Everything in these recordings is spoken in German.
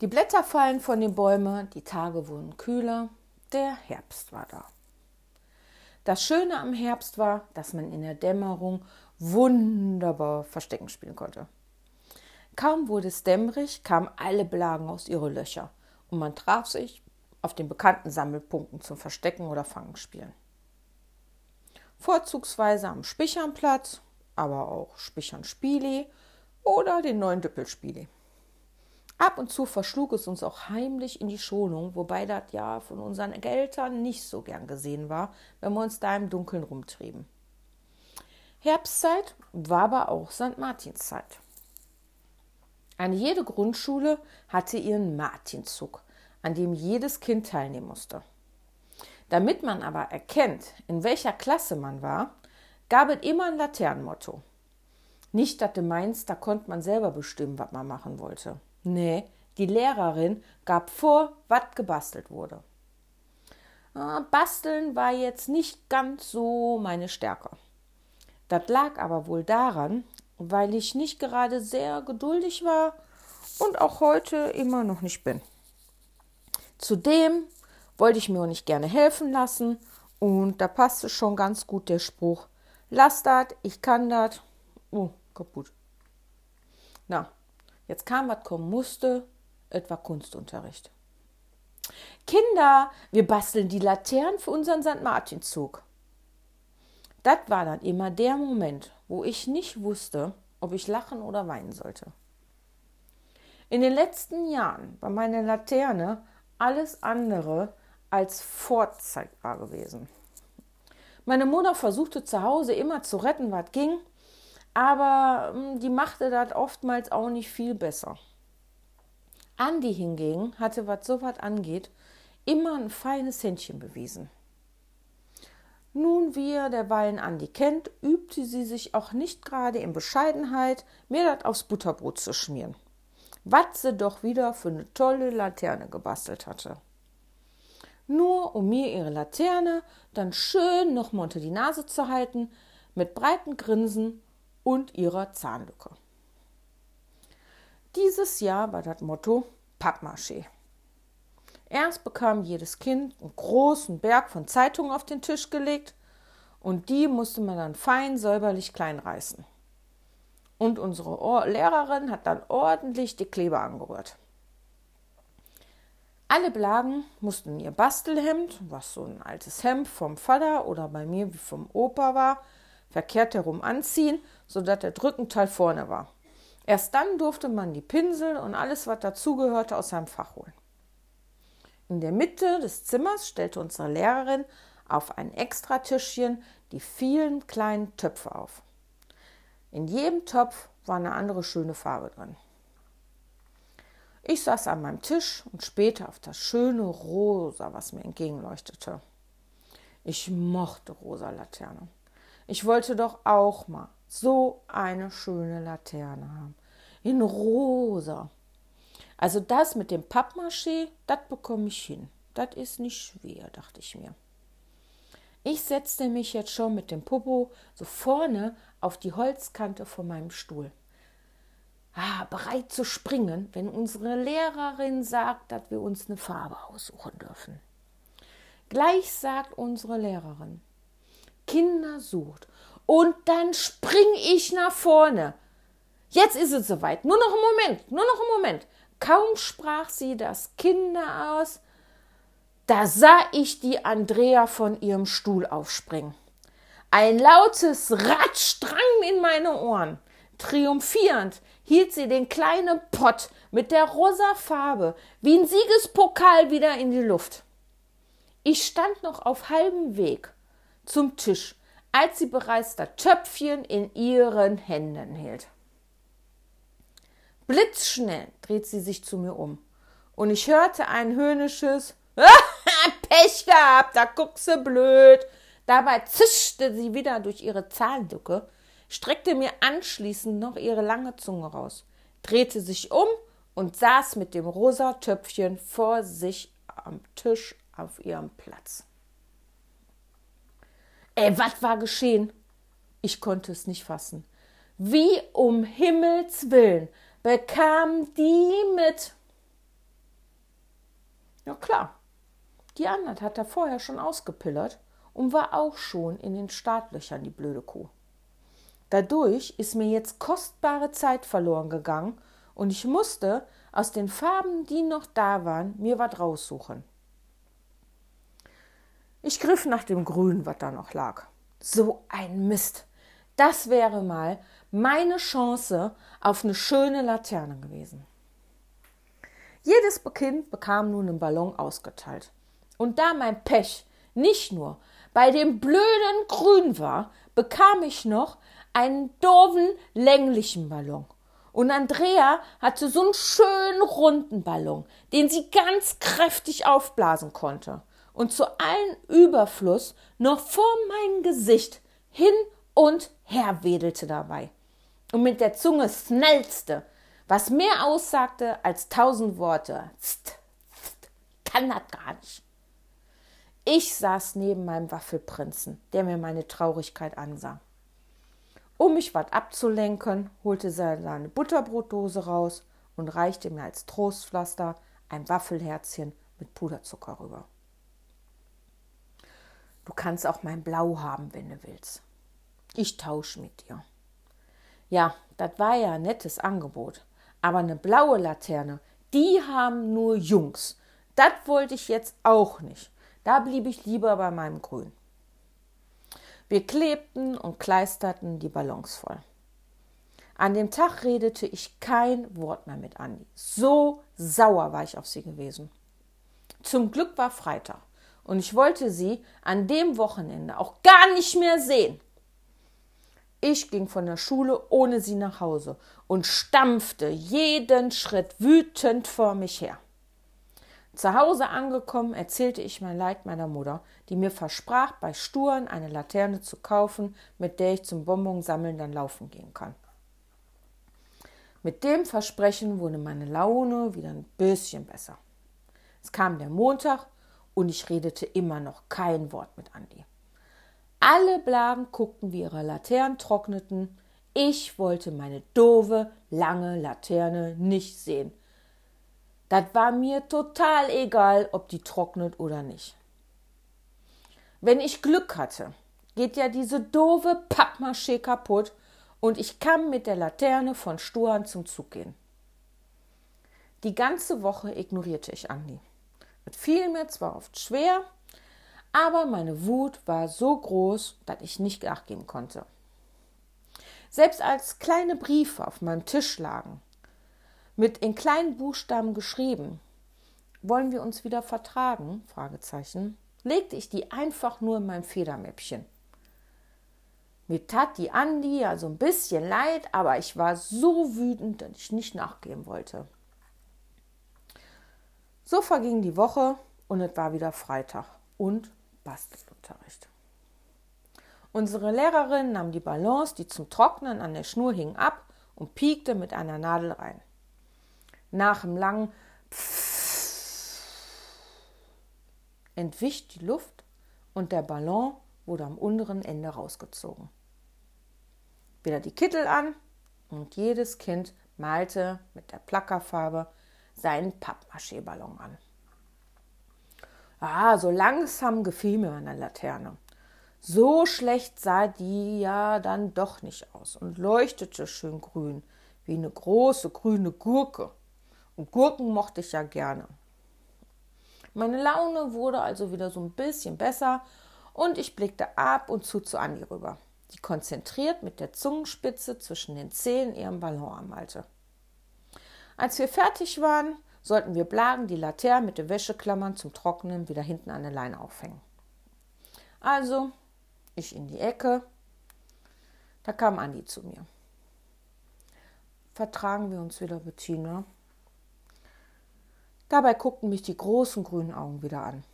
Die Blätter fallen von den Bäumen, die Tage wurden kühler, der Herbst war da. Das Schöne am Herbst war, dass man in der Dämmerung wunderbar Verstecken spielen konnte. Kaum wurde es dämmerig, kamen alle Blagen aus ihren Löcher und man traf sich auf den bekannten Sammelpunkten zum Verstecken oder Fangen spielen. Vorzugsweise am Spichernplatz, aber auch Spichern-Spieli oder den neuen Düppelspieli. Ab und zu verschlug es uns auch heimlich in die Schonung, wobei das ja von unseren Eltern nicht so gern gesehen war, wenn wir uns da im Dunkeln rumtrieben. Herbstzeit war aber auch St. Martinszeit. Eine jede Grundschule hatte ihren Martinszug, an dem jedes Kind teilnehmen musste. Damit man aber erkennt, in welcher Klasse man war, gab es immer ein Laternenmotto. Nicht, dass du meinst, da konnte man selber bestimmen, was man machen wollte. Nee, die Lehrerin gab vor, was gebastelt wurde. Ah, basteln war jetzt nicht ganz so meine Stärke. Das lag aber wohl daran, weil ich nicht gerade sehr geduldig war und auch heute immer noch nicht bin. Zudem wollte ich mir auch nicht gerne helfen lassen und da passte schon ganz gut der Spruch: Lass das, ich kann das. Oh, kaputt. Na, Jetzt kam, was kommen musste, etwa Kunstunterricht. Kinder, wir basteln die Laternen für unseren St. Martinzug. Das war dann immer der Moment, wo ich nicht wusste, ob ich lachen oder weinen sollte. In den letzten Jahren war meine Laterne alles andere als vorzeigbar gewesen. Meine Mutter versuchte zu Hause immer zu retten, was ging, aber hm, die machte das oftmals auch nicht viel besser. Andi hingegen hatte, was sowas angeht, immer ein feines Händchen bewiesen. Nun, wie ihr derweilen Andi kennt, übte sie sich auch nicht gerade in Bescheidenheit, mir das aufs Butterbrot zu schmieren. Was sie doch wieder für eine tolle Laterne gebastelt hatte. Nur um mir ihre Laterne dann schön nochmal unter die Nase zu halten, mit breiten Grinsen und ihrer Zahnlücke. Dieses Jahr war das Motto Pappmaché. Erst bekam jedes Kind einen großen Berg von Zeitungen auf den Tisch gelegt und die musste man dann fein säuberlich kleinreißen. Und unsere Lehrerin hat dann ordentlich die Kleber angerührt. Alle Blagen mussten ihr Bastelhemd, was so ein altes Hemd vom Vater oder bei mir wie vom Opa war, verkehrt herum anziehen, sodass der Drückenteil vorne war. Erst dann durfte man die Pinsel und alles, was dazugehörte, aus seinem Fach holen. In der Mitte des Zimmers stellte unsere Lehrerin auf ein Extratischchen die vielen kleinen Töpfe auf. In jedem Topf war eine andere schöne Farbe drin. Ich saß an meinem Tisch und spähte auf das schöne Rosa, was mir entgegenleuchtete. Ich mochte rosa Laterne. Ich wollte doch auch mal so eine schöne Laterne haben. In rosa. Also das mit dem Pappmaché, das bekomme ich hin. Das ist nicht schwer, dachte ich mir. Ich setzte mich jetzt schon mit dem Popo so vorne auf die Holzkante von meinem Stuhl. Ah, bereit zu springen, wenn unsere Lehrerin sagt, dass wir uns eine Farbe aussuchen dürfen. Gleich sagt unsere Lehrerin, Kinder sucht. Und dann spring ich nach vorne. Jetzt ist es soweit. Nur noch einen Moment, nur noch einen Moment. Kaum sprach sie das Kinder aus, da sah ich die Andrea von ihrem Stuhl aufspringen. Ein lautes Ratsch drang in meine Ohren. Triumphierend hielt sie den kleinen Pott mit der rosa Farbe wie ein Siegespokal wieder in die Luft. Ich stand noch auf halbem Weg zum Tisch, als sie bereits das Töpfchen in ihren Händen hielt. Blitzschnell dreht sie sich zu mir um und ich hörte ein höhnisches Pech gehabt, da guckst du blöd. Dabei zischte sie wieder durch ihre Zahnlücke, streckte mir anschließend noch ihre lange Zunge raus, drehte sich um und saß mit dem rosa Töpfchen vor sich am Tisch auf ihrem Platz. Ey, was war geschehen? Ich konnte es nicht fassen. Wie um Himmels willen bekam die mit? Ja klar, die Annert hat er vorher schon ausgepillert und war auch schon in den Startlöchern, die blöde Kuh. Dadurch ist mir jetzt kostbare Zeit verloren gegangen und ich musste aus den Farben, die noch da waren, mir was raussuchen. Ich griff nach dem Grün, was da noch lag. So ein Mist. Das wäre mal meine Chance auf eine schöne Laterne gewesen. Jedes Kind bekam nun einen Ballon ausgeteilt. Und da mein Pech nicht nur bei dem blöden Grün war, bekam ich noch einen doofen länglichen Ballon. Und Andrea hatte so einen schönen runden Ballon, den sie ganz kräftig aufblasen konnte und zu allen Überfluss noch vor mein Gesicht hin und her wedelte dabei und mit der Zunge snelzte, was mehr aussagte als tausend Worte. Pst, pst, kann das gar nicht. Ich saß neben meinem Waffelprinzen, der mir meine Traurigkeit ansah. Um mich was abzulenken, holte sie seine Butterbrotdose raus und reichte mir als Trostpflaster ein Waffelherzchen mit Puderzucker rüber. Du kannst auch mein Blau haben, wenn du willst. Ich tausche mit dir. Ja, das war ja ein nettes Angebot. Aber eine blaue Laterne, die haben nur Jungs. Das wollte ich jetzt auch nicht. Da blieb ich lieber bei meinem Grün. Wir klebten und kleisterten die Ballons voll. An dem Tag redete ich kein Wort mehr mit Andi. So sauer war ich auf sie gewesen. Zum Glück war Freitag und ich wollte sie an dem Wochenende auch gar nicht mehr sehen. Ich ging von der Schule ohne sie nach Hause und stampfte jeden Schritt wütend vor mich her. Zu Hause angekommen, erzählte ich mein Leid meiner Mutter, die mir versprach, bei Sturen eine Laterne zu kaufen, mit der ich zum Bonbonsammeln dann laufen gehen kann. Mit dem Versprechen wurde meine Laune wieder ein bisschen besser. Es kam der Montag und ich redete immer noch kein Wort mit Andi. Alle Blagen guckten, wie ihre Laternen trockneten. Ich wollte meine doofe, lange Laterne nicht sehen das war mir total egal, ob die trocknet oder nicht. Wenn ich Glück hatte, geht ja diese doofe Pappmaché kaputt und ich kann mit der Laterne von Stuhan zum Zug gehen. Die ganze Woche ignorierte ich Andi. Fiel mir zwar oft schwer, aber meine Wut war so groß, dass ich nicht nachgeben konnte. Selbst als kleine Briefe auf meinem Tisch lagen, mit in kleinen Buchstaben geschrieben. Wollen wir uns wieder vertragen? Fragezeichen. Legte ich die einfach nur in mein Federmäppchen. Mir tat die Andi ja so ein bisschen leid, aber ich war so wütend, dass ich nicht nachgeben wollte. So verging die Woche und es war wieder Freitag und Bastelunterricht. Unsere Lehrerin nahm die Ballons, die zum Trocknen an der Schnur hingen, ab und piekte mit einer Nadel rein nach dem langen Pfff entwich die Luft und der Ballon wurde am unteren Ende rausgezogen. Wieder die Kittel an und jedes Kind malte mit der Plackerfarbe seinen Pappmaché-Ballon an. Ah, so langsam gefiel mir meine Laterne. So schlecht sah die ja dann doch nicht aus und leuchtete schön grün, wie eine große grüne Gurke. Und Gurken mochte ich ja gerne. Meine Laune wurde also wieder so ein bisschen besser und ich blickte ab und zu zu Andi rüber, die konzentriert mit der Zungenspitze zwischen den Zähnen ihren Ballon anmalte. Als wir fertig waren, sollten wir Blagen die Laterne mit den Wäscheklammern zum Trocknen wieder hinten an der Leine aufhängen. Also, ich in die Ecke. Da kam Andi zu mir. Vertragen wir uns wieder, Bettina? Dabei guckten mich die großen grünen Augen wieder an.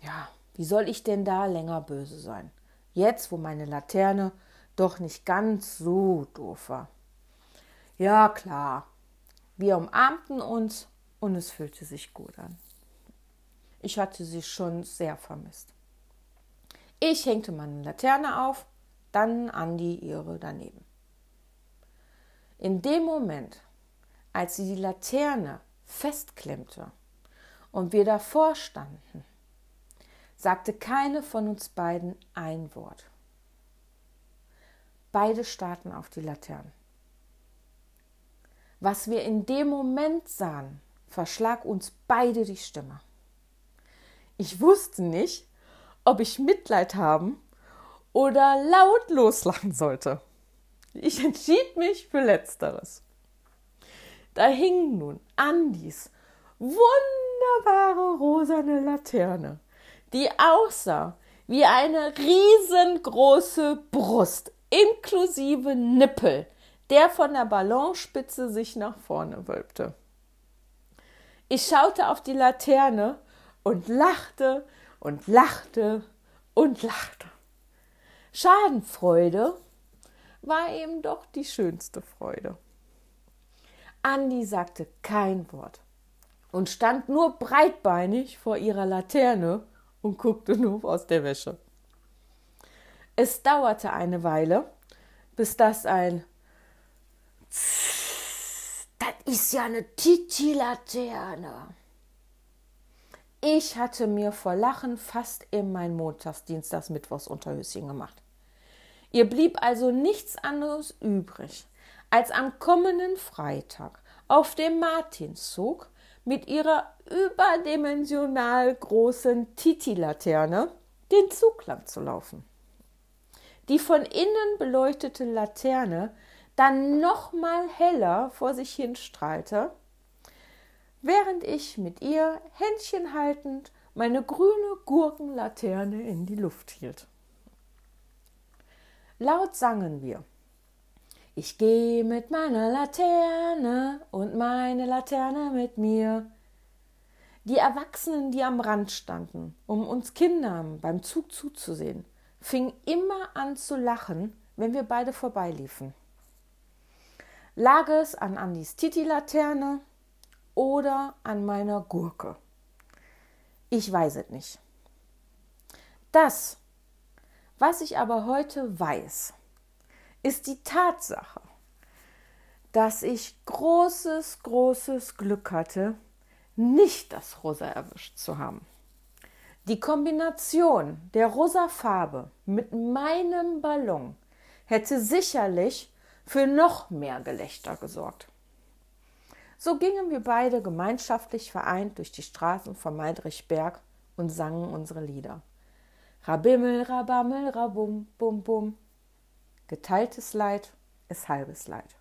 Ja, wie soll ich denn da länger böse sein? Jetzt, wo meine Laterne doch nicht ganz so doof war. Ja, klar. Wir umarmten uns und es fühlte sich gut an. Ich hatte sie schon sehr vermisst. Ich hängte meine Laterne auf, dann Andi ihre daneben. In dem Moment, als sie die Laterne festklemmte und wir davor standen, sagte keine von uns beiden ein Wort. Beide starrten auf die Laternen. Was wir in dem Moment sahen, verschlag uns beide die Stimme. Ich wusste nicht, ob ich Mitleid haben oder laut loslachen sollte. Ich entschied mich für Letzteres. Da hing nun Andis wunderbare rosane Laterne, die aussah wie eine riesengroße Brust inklusive Nippel, der von der Ballonspitze sich nach vorne wölbte. Ich schaute auf die Laterne und lachte und lachte und lachte. Schadenfreude war eben doch die schönste Freude. Andi sagte kein Wort und stand nur breitbeinig vor ihrer Laterne und guckte nur aus der Wäsche. Es dauerte eine Weile, bis das ein das ist ja eine Titi-Laterne. Ich hatte mir vor Lachen fast in mein Montagsdienstags Mittwochs Unterhöschen gemacht. Ihr blieb also nichts anderes übrig, als am kommenden Freitag auf dem Martinszug mit ihrer überdimensional großen Titi-Laterne den Zug lang zu laufen. Die von innen beleuchtete Laterne dann noch mal heller vor sich hin strahlte, während ich mit ihr Händchen haltend meine grüne Gurkenlaterne in die Luft hielt. Laut sangen wir. Ich gehe mit meiner Laterne und meine Laterne mit mir. Die Erwachsenen, die am Rand standen, um uns Kindern beim Zug zuzusehen, fingen immer an zu lachen, wenn wir beide vorbeiliefen. Lag es an Andis Titi-Laterne oder an meiner Gurke? Ich weiß es nicht. Das, was ich aber heute weiß, ist die Tatsache, dass ich großes, großes Glück hatte, nicht das Rosa erwischt zu haben. Die Kombination der rosa Farbe mit meinem Ballon hätte sicherlich für noch mehr Gelächter gesorgt. So gingen wir beide gemeinschaftlich vereint durch die Straßen von Meidrichberg und sangen unsere Lieder. Rabimmel, rabammel, rabum, bum, bum. Geteiltes Leid ist halbes Leid.